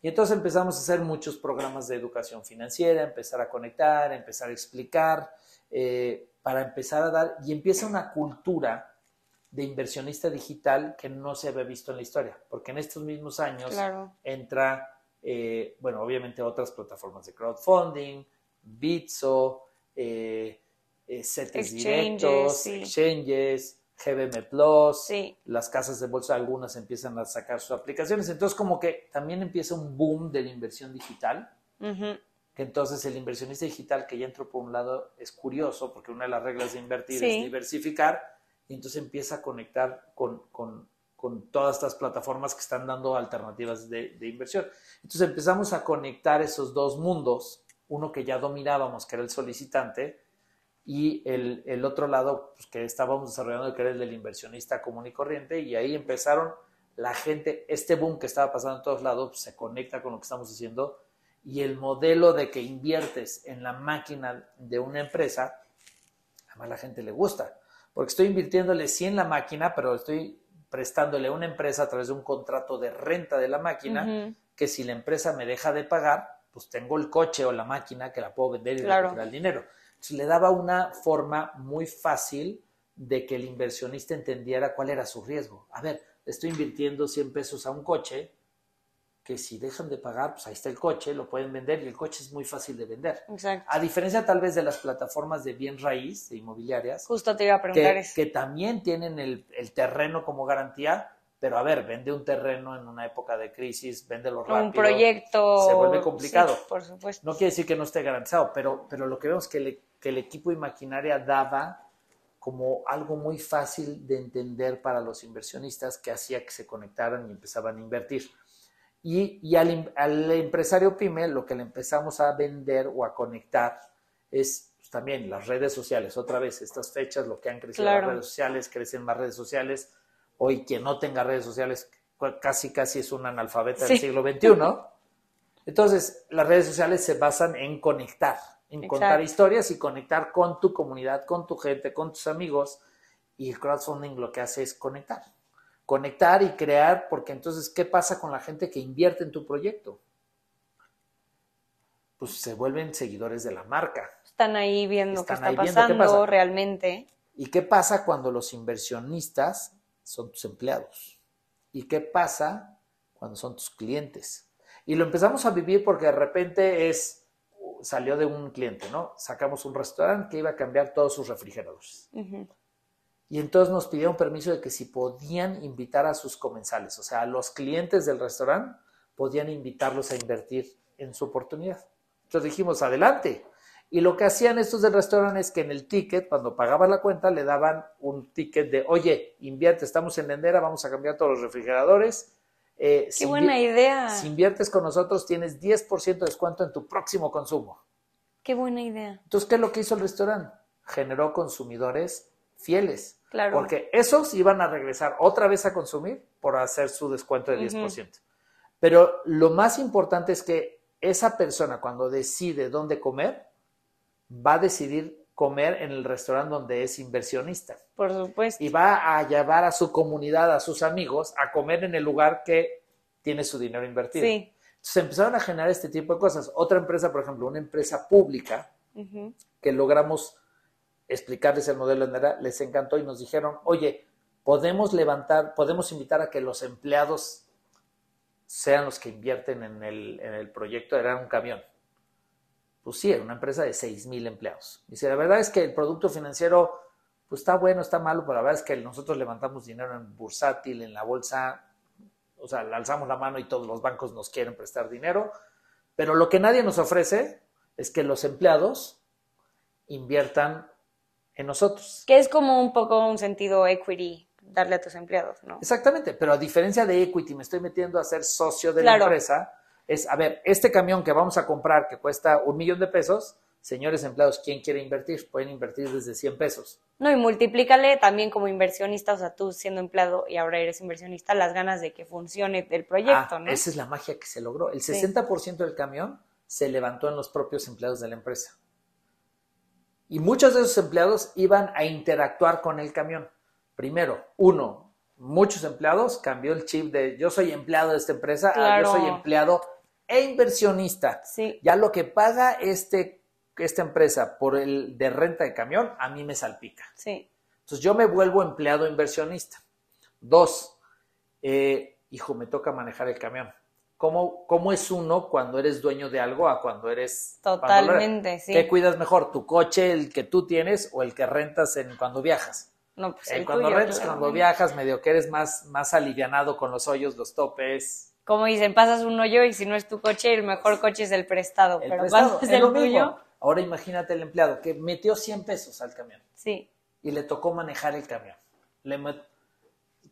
Y entonces empezamos a hacer muchos programas de educación financiera, empezar a conectar, empezar a explicar, eh, para empezar a dar, y empieza una cultura de inversionista digital que no se había visto en la historia, porque en estos mismos años entra, eh, bueno, obviamente otras plataformas de crowdfunding, Bitso, eh, eh directos, exchanges, GBM Plus, las casas de bolsa algunas empiezan a sacar sus aplicaciones, entonces como que también empieza un boom de la inversión digital que entonces el inversionista digital que ya entró por un lado es curioso, porque una de las reglas de invertir es diversificar, y entonces empieza a conectar con, todas estas plataformas que están dando alternativas de, inversión. Entonces empezamos a conectar esos dos mundos, uno que ya dominábamos, que era el solicitante, y el, otro lado pues, que estábamos desarrollando, que era el del inversionista común y corriente, y ahí empezaron la gente, este boom que estaba pasando en todos lados, pues, se conecta con lo que estamos haciendo y el modelo de que inviertes en la máquina de una empresa, a la gente le gusta, porque estoy invirtiéndole sí en la máquina, pero estoy prestándole a una empresa a través de un contrato de renta de la máquina, que si la empresa me deja de pagar, pues tengo el coche o la máquina que la puedo vender y recuperar el dinero. Entonces le daba una forma muy fácil de que el inversionista entendiera cuál era su riesgo. A ver, estoy invirtiendo 100 pesos a un coche, que si dejan de pagar, pues ahí está el coche, lo pueden vender y el coche es muy fácil de vender. Exacto. A diferencia tal vez de las plataformas de bien raíz, de inmobiliarias, Justo te iba a preguntar que, eso. que también tienen el, el terreno como garantía, pero a ver, vende un terreno en una época de crisis, véndelo rápido. Un proyecto. se vuelve complicado. Sí, por supuesto. No quiere decir que no esté garantizado, pero, pero lo que vemos es que, le- que el equipo y maquinaria daba como algo muy fácil de entender para los inversionistas que hacía que se conectaran y empezaban a invertir. Y, y al, im- al empresario pyme lo que le empezamos a vender o a conectar es pues, también las redes sociales. Otra vez, estas fechas, lo que han crecido Claro. las redes sociales, crecen más redes sociales. Hoy quien no tenga redes sociales casi casi es un analfabeta del siglo XXI. Entonces, las redes sociales se basan en conectar, en contar historias y conectar con tu comunidad, con tu gente, con tus amigos. Y el crowdfunding lo que hace es conectar. Conectar y crear, porque entonces, ¿qué pasa con la gente que invierte en tu proyecto? Pues se vuelven seguidores de la marca. Están ahí viendo qué está ahí viendo qué pasando pasa. realmente. ¿Y qué pasa cuando los inversionistas son tus empleados? ¿Y qué pasa cuando son tus clientes? Y lo empezamos a vivir porque de repente es, salió de un cliente, ¿no? Sacamos un restaurante que iba a cambiar todos sus refrigeradores. Y entonces nos pidieron permiso de que si podían invitar a sus comensales, o sea, a los clientes del restaurante, podían invitarlos a invertir en su oportunidad. Entonces dijimos, adelante. Y lo que hacían estos del restaurante es que en el ticket, cuando pagaban la cuenta, le daban un ticket de, oye, invierte, estamos en Lendera, vamos a cambiar todos los refrigeradores. Eh, Qué si buena idea. Si inviertes con nosotros, tienes 10% de descuento en tu próximo consumo. Qué buena idea. Entonces, ¿qué es lo que hizo el restaurante? Generó consumidores fieles. Claro. Porque esos iban a regresar otra vez a consumir por hacer su descuento de 10%. Pero lo más importante es que esa persona cuando decide dónde comer, va a decidir comer en el restaurante donde es inversionista. Por supuesto. Y va a llevar a su comunidad, a sus amigos, a comer en el lugar que tiene su dinero invertido. Sí. Entonces empezaron a generar este tipo de cosas. Otra empresa, por ejemplo, una empresa pública, que logramos explicarles el modelo de Nera, les encantó y nos dijeron, oye, podemos levantar, podemos invitar a que los empleados sean los que invierten en el, en el proyecto, era un camión. Pues sí, era una empresa de 6 mil empleados. Dice, la verdad es que el producto financiero, pues está bueno, está malo, pero la verdad es que nosotros levantamos dinero en bursátil, en la bolsa, o sea, alzamos la mano y todos los bancos nos quieren prestar dinero, pero lo que nadie nos ofrece es que los empleados inviertan en nosotros. Que es como un poco un sentido equity darle a tus empleados, ¿no? Exactamente, pero a diferencia de equity, me estoy metiendo a ser socio de Claro. la empresa, es, a ver, este camión que vamos a comprar que cuesta un millón de pesos, señores empleados, ¿quién quiere invertir? Pueden invertir desde 100 pesos. No, y multiplícale también como inversionista, o sea, tú siendo empleado y ahora eres inversionista, las ganas de que funcione el proyecto, Ah, ¿no? Esa es la magia que se logró. El Sí. 60% del camión se levantó en los propios empleados de la empresa. Y muchos de esos empleados iban a interactuar con el camión. Primero, uno, muchos empleados cambió el chip de yo soy empleado de esta empresa a Claro. yo soy empleado e inversionista. Sí, Ya lo que paga este, esta empresa por el de renta de camión, a mí me salpica. sí, Entonces yo me vuelvo empleado inversionista. Dos, eh, hijo, me toca manejar el camión. ¿Cómo, ¿Cómo es uno cuando eres dueño de algo a cuando eres... cuando totalmente, sí. ¿Qué cuidas mejor, tu coche, el que tú tienes o el que rentas en, cuando viajas? No, pues Eh, el cuando tuyo, rentas, cuando viajas, medio que eres más, más alivianado con los hoyos, los topes. Como dicen, pasas un hoyo y si no es tu coche, el mejor coche es el prestado, El pero prestado, es el tuyo, Ahora imagínate el empleado que metió 100 pesos al camión. sí, y le tocó manejar el camión. Le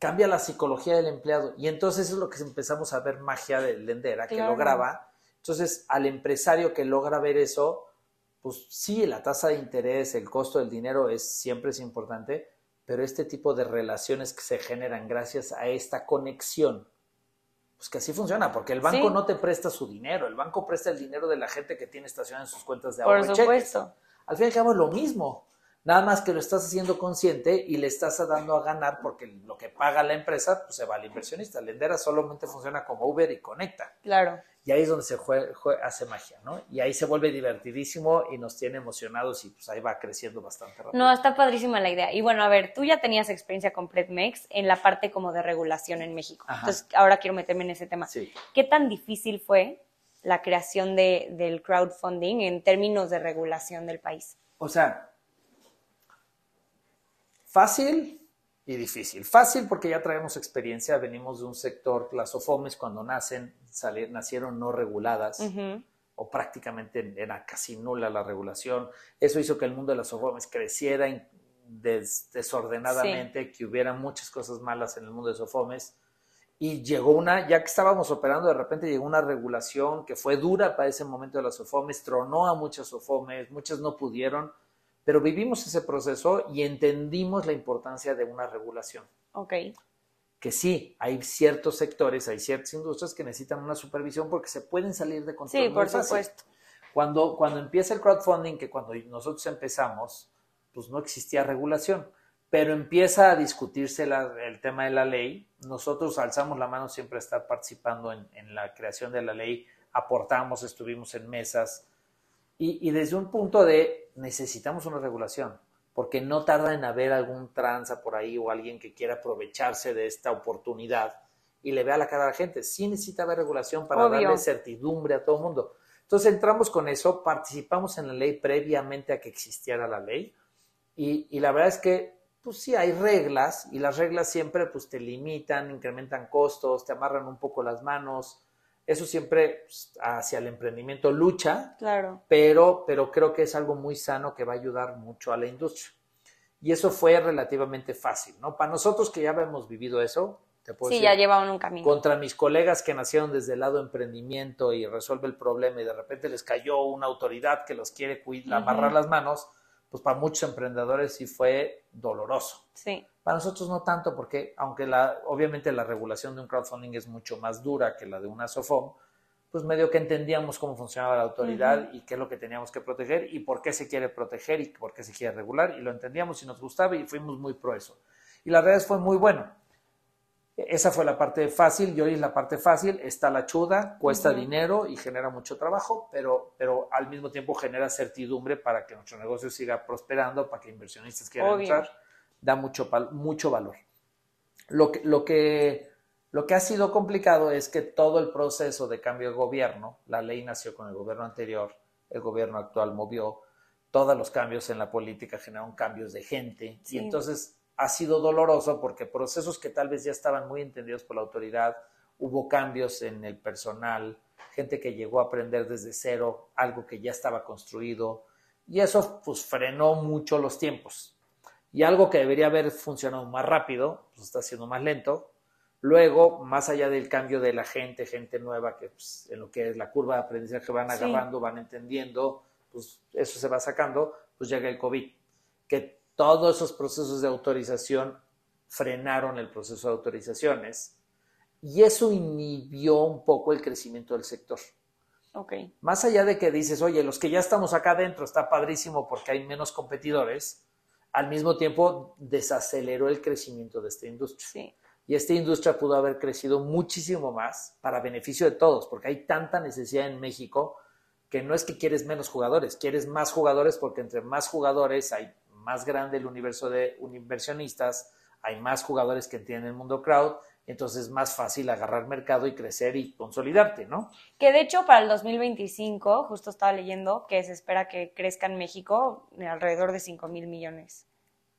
cambia la psicología del empleado y entonces es lo que empezamos a ver magia del Lendera que Claro. lograba. Entonces al empresario que logra ver eso, pues sí, la tasa de interés, el costo del dinero es siempre es importante, pero este tipo de relaciones que se generan gracias a esta conexión, pues que así funciona, porque el banco Sí. no te presta su dinero, el banco presta el dinero de la gente que tiene estación en sus cuentas de por ahorro cheques. supuesto. Al fin y al cabo es lo mismo. Nada más que lo estás haciendo consciente y le estás dando a ganar porque lo que paga la empresa pues se va al inversionista. Lendera solamente funciona como Uber y conecta. Claro. Y ahí es donde se hace magia, ¿no? Y ahí se vuelve divertidísimo y nos tiene emocionados y pues ahí va creciendo bastante rápido. No, está padrísima la idea. Y bueno, a ver, tú ya tenías experiencia con Predmex en la parte como de regulación en México. Entonces, ahora quiero meterme en ese tema. Sí. ¿Qué tan difícil fue la creación de, del crowdfunding en términos de regulación del país? O sea, Fácil y difícil. Fácil porque ya traemos experiencia, venimos de un sector, las OFOMES cuando nacen, nacieron no reguladas. o prácticamente era casi nula la regulación. Eso hizo que el mundo de las OFOMES creciera desordenadamente, que hubiera muchas cosas malas en el mundo de SOFOMES. Y llegó una, ya que estábamos operando, de repente llegó una regulación que fue dura para ese momento de las SOFOMES, tronó a muchas SOFOMES, muchas no pudieron, pero vivimos ese proceso y entendimos la importancia de una regulación. Ok. Que sí, hay ciertos sectores, hay ciertas industrias que necesitan una supervisión porque se pueden salir de control. Sí, por supuesto. Cuando, cuando empieza el crowdfunding, que cuando nosotros empezamos, pues no existía regulación, pero empieza a discutirse el tema de la ley. Nosotros alzamos la mano siempre a estar participando en, en la creación de la ley, aportamos, estuvimos en mesas, y, desde un punto de necesitamos una regulación, porque no tarda en haber algún tranza por ahí o alguien que quiera aprovecharse de esta oportunidad y le vea la cara a la gente. Sí necesita haber regulación para darle certidumbre a todo el mundo. Entonces entramos con eso, participamos en la ley previamente a que existiera la ley y, y la verdad es que pues sí hay reglas y las reglas siempre pues te limitan, incrementan costos, te amarran un poco las manos, eso siempre pues, hacia el emprendimiento lucha, claro. pero, pero creo que es algo muy sano que va a ayudar mucho a la industria. Y eso fue relativamente fácil, ¿no? Para nosotros que ya hemos vivido eso, te puedo sí, ya llevaban un camino. Contra mis colegas que nacieron desde el lado de emprendimiento y resuelve el problema y de repente les cayó una autoridad que los quiere amarrar las manos, pues para muchos emprendedores sí fue doloroso. Sí. Para nosotros no tanto, porque aunque la, obviamente la regulación de un crowdfunding es mucho más dura que la de una SOFOM, pues medio que entendíamos cómo funcionaba la autoridad y qué es lo que teníamos que proteger y por qué se quiere proteger y por qué se quiere regular y lo entendíamos y nos gustaba y fuimos muy pro eso. Y las redes fue muy bueno. Esa fue la parte fácil y hoy es la parte fácil. Está la chuda, cuesta dinero y genera mucho trabajo, pero, pero al mismo tiempo genera certidumbre para que nuestro negocio siga prosperando, para que inversionistas quieran entrar. Da mucho, mucho valor. Lo que, lo, que, lo que ha sido complicado es que todo el proceso de cambio de gobierno, la ley nació con el gobierno anterior, el gobierno actual movió, todos los cambios en la política generaron cambios de gente y entonces ha sido doloroso porque procesos que tal vez ya estaban muy entendidos por la autoridad, hubo cambios en el personal, gente que llegó a aprender desde cero algo que ya estaba construido y eso pues frenó mucho los tiempos. Y algo que debería haber funcionado más rápido, pues está siendo más lento. Luego, más allá del cambio de la gente, gente nueva que pues, en lo que es la curva de aprendizaje van agarrando, van entendiendo, pues eso se va sacando, pues llega el COVID, que todos esos procesos de autorización frenaron el proceso de autorizaciones y eso inhibió un poco el crecimiento del sector. Okay. Más allá de que dices, oye, los que ya estamos acá adentro está padrísimo porque hay menos competidores, al mismo tiempo desaceleró el crecimiento de esta industria. Sí. Y esta industria pudo haber crecido muchísimo más para beneficio de todos, porque hay tanta necesidad en México que no es que quieres menos jugadores, quieres más jugadores porque entre más jugadores hay más grande el universo de inversionistas, hay más jugadores que entienden el mundo crowd, entonces es más fácil agarrar mercado y crecer y consolidarte, ¿no? Que de hecho para el 2025, justo estaba leyendo que se espera que crezca en México alrededor de 5 mil millones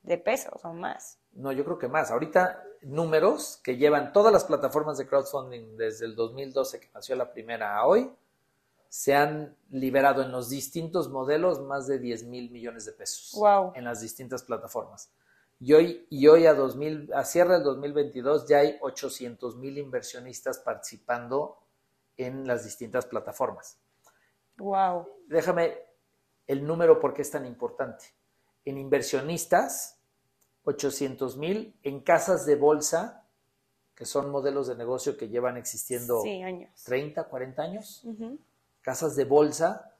de pesos o más. No, yo creo que más. Ahorita números que llevan todas las plataformas de crowdfunding desde el 2012 que nació la primera a hoy, se han liberado en los distintos modelos más de 10 mil millones de pesos en las distintas plataformas. Y hoy, y hoy a, 2000, a cierre del 2022 ya hay 800 mil inversionistas participando en las distintas plataformas. Wow. Déjame el número porque es tan importante. En inversionistas, 800 mil, en casas de bolsa, que son modelos de negocio que llevan existiendo 30, 40 años casas de bolsa,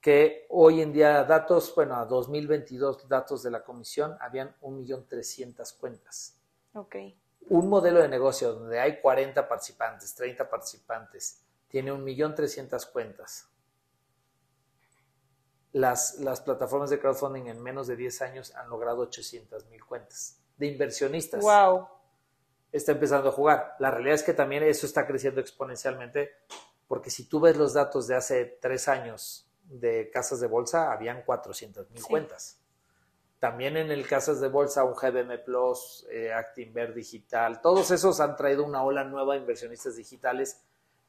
que hoy en día datos, bueno, a 2022 datos de la comisión, habían 1.300.000 cuentas. Ok. Un modelo de negocio donde hay 40 participantes, 30 participantes, tiene 1.300.000 cuentas. Las, las plataformas de crowdfunding en menos de 10 años han logrado 800.000 cuentas de inversionistas. Wow. Está empezando a jugar. La realidad es que también eso está creciendo exponencialmente, porque si tú ves los datos de hace tres años de casas de bolsa, habían 400 mil cuentas. También en el casas de bolsa, un GBM Plus, eh, Actinver Digital, todos esos han traído una ola nueva de inversionistas digitales,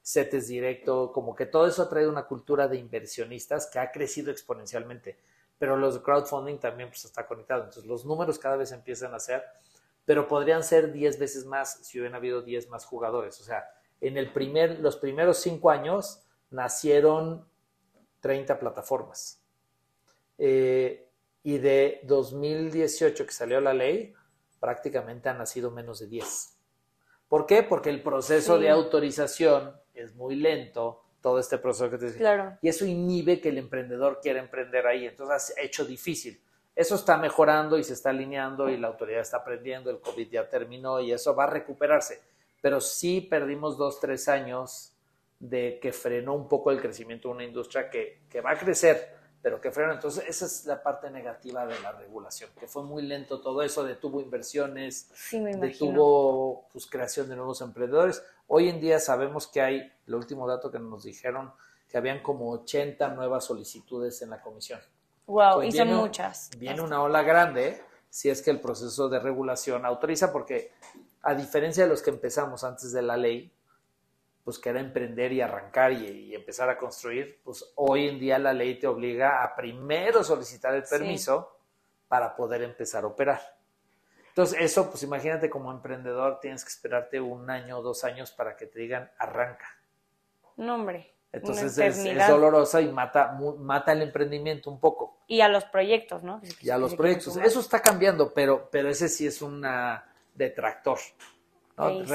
CETES Directo, como que todo eso ha traído una cultura de inversionistas que ha crecido exponencialmente. Pero los crowdfunding también pues, está conectado. Entonces los números cada vez empiezan a ser, pero podrían ser 10 veces más si hubieran habido 10 más jugadores. O sea, en el primer, los primeros 5 años nacieron 30 plataformas. Eh, y de 2018 que salió la ley, prácticamente han nacido menos de 10. ¿Por qué? Porque el proceso de autorización es muy lento, todo este proceso que te decía. Claro. Y eso inhibe que el emprendedor quiera emprender ahí. Entonces ha hecho difícil. Eso está mejorando y se está alineando y la autoridad está aprendiendo, el COVID ya terminó y eso va a recuperarse. Pero sí perdimos dos, tres años de que frenó un poco el crecimiento de una industria que, que va a crecer, pero que frenó. Entonces, esa es la parte negativa de la regulación, que fue muy lento todo eso, detuvo inversiones, Sí, detuvo pues, creación de nuevos emprendedores. Hoy en día sabemos que hay, el último dato que nos dijeron, que habían como 80 nuevas solicitudes en la comisión. Wow, y son muchas. Viene una ola grande si es que el proceso de regulación autoriza, porque a diferencia de los que empezamos antes de la ley, pues que era emprender y arrancar y, y empezar a construir, pues hoy en día la ley te obliga a primero solicitar el Sí. permiso para poder empezar a operar. Entonces, eso, pues imagínate como emprendedor, tienes que esperarte un año o dos años para que te digan arranca. No, hombre. Entonces es, es dolorosa y mata, mata el emprendimiento un poco. Y a los proyectos, ¿no? Y a los proyectos. Eso está cambiando, pero, pero ese sí es una detractor, ¿no? Sí, sí.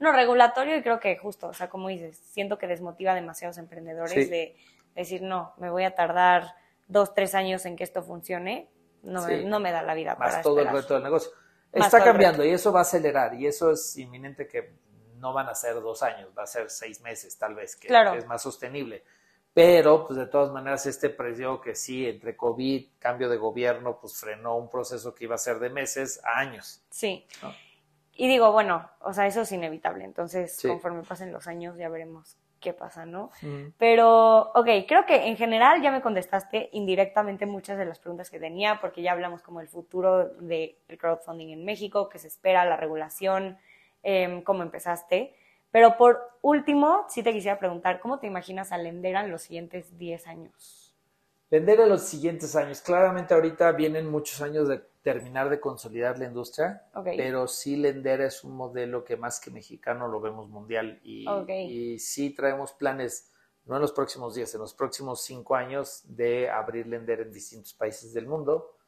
No, regulatorio y creo que justo, o sea, como dices, siento que desmotiva a demasiados emprendedores Sí. de decir, no, me voy a tardar dos, tres años en que esto funcione, no, me, no me da la vida Más para todo el reto del negocio. Más está cambiando y eso va a acelerar y eso es inminente que no van a ser dos años, va a ser seis meses tal vez, que, Claro. es más sostenible. Pero, pues de todas maneras, este precio que sí, entre COVID, cambio de gobierno, pues frenó un proceso que iba a ser de meses a años. Sí. ¿no? Y digo, bueno, o sea, eso es inevitable. Entonces, Sí. conforme pasen los años, ya veremos qué pasa, ¿no? Pero, ok, creo que en general ya me contestaste indirectamente muchas de las preguntas que tenía, porque ya hablamos como el futuro del crowdfunding en México, qué se espera, la regulación, em, cómo empezaste. Pero por último, sí te quisiera preguntar, ¿cómo te imaginas a Lendera en los siguientes 10 años? Vender en los siguientes años. Claramente ahorita vienen muchos años de terminar de consolidar la industria, Ok. pero sí Lendera es un modelo que más que mexicano lo vemos mundial y, Ok. y sí traemos planes, no en los próximos días, en los próximos cinco años de abrir Lendera en distintos países del mundo,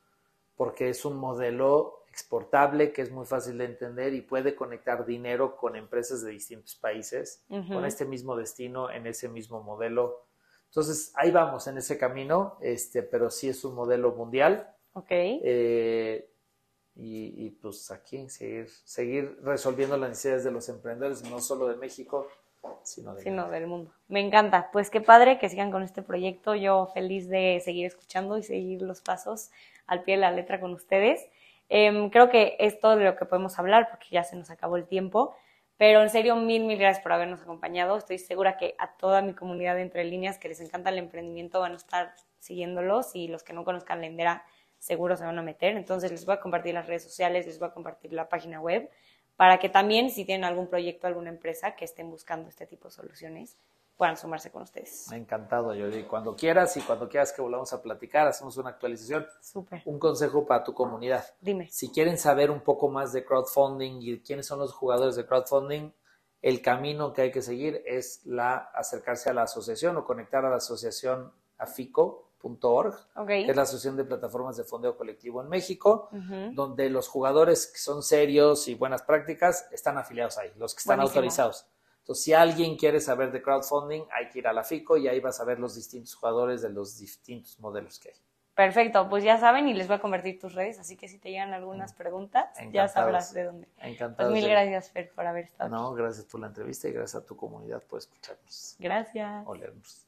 porque es un modelo exportable que es muy fácil de entender y puede conectar dinero con empresas de distintos países Ujú. con este mismo destino en ese mismo modelo. Entonces, ahí vamos en ese camino, este, pero sí es un modelo mundial. Ok. eh, y, y, pues aquí seguir, seguir resolviendo las necesidades de los emprendedores, no solo de México, sino de sino del mundo. Me encanta. Pues qué padre que sigan con este proyecto. Yo feliz de seguir escuchando y seguir los pasos al pie de la letra con ustedes. Em, creo que es todo de lo que podemos hablar porque ya se nos acabó el tiempo. Pero en serio, mil, mil gracias por habernos acompañado. Estoy segura que a toda mi comunidad de Entre Líneas que les encanta el emprendimiento van a estar siguiéndolos y los que no conozcan Lendera seguro se van a meter. Entonces les voy a compartir las redes sociales, les voy a compartir la página web para que también si tienen algún proyecto, alguna empresa que estén buscando este tipo de soluciones, puedan sumarse con ustedes. Me ha encantado, Yoli. Cuando quieras y cuando quieras que volvamos a platicar, hacemos una actualización. Súper. Un consejo para tu comunidad. Dime. Si quieren saber un poco más de crowdfunding y quiénes son los jugadores de crowdfunding, el camino que hay que seguir es la acercarse a la asociación o conectar a la asociación Ok. que es la Asociación de Plataformas de Fondeo Colectivo en México, Ujú. donde los jugadores que son serios y buenas prácticas están afiliados ahí, los que están Buenísimo. autorizados. Entonces, si alguien quiere saber de crowdfunding, hay que ir a la FICO y ahí vas a ver los distintos jugadores de los distintos modelos que hay. Perfecto, pues ya saben y les voy a convertir tus redes, así que si te llegan algunas preguntas, ya sabrás de dónde. Encantado. Pues mil gracias, Fer, por haber estado. No, gracias por la entrevista y gracias a tu comunidad por escucharnos Gracias. o leernos.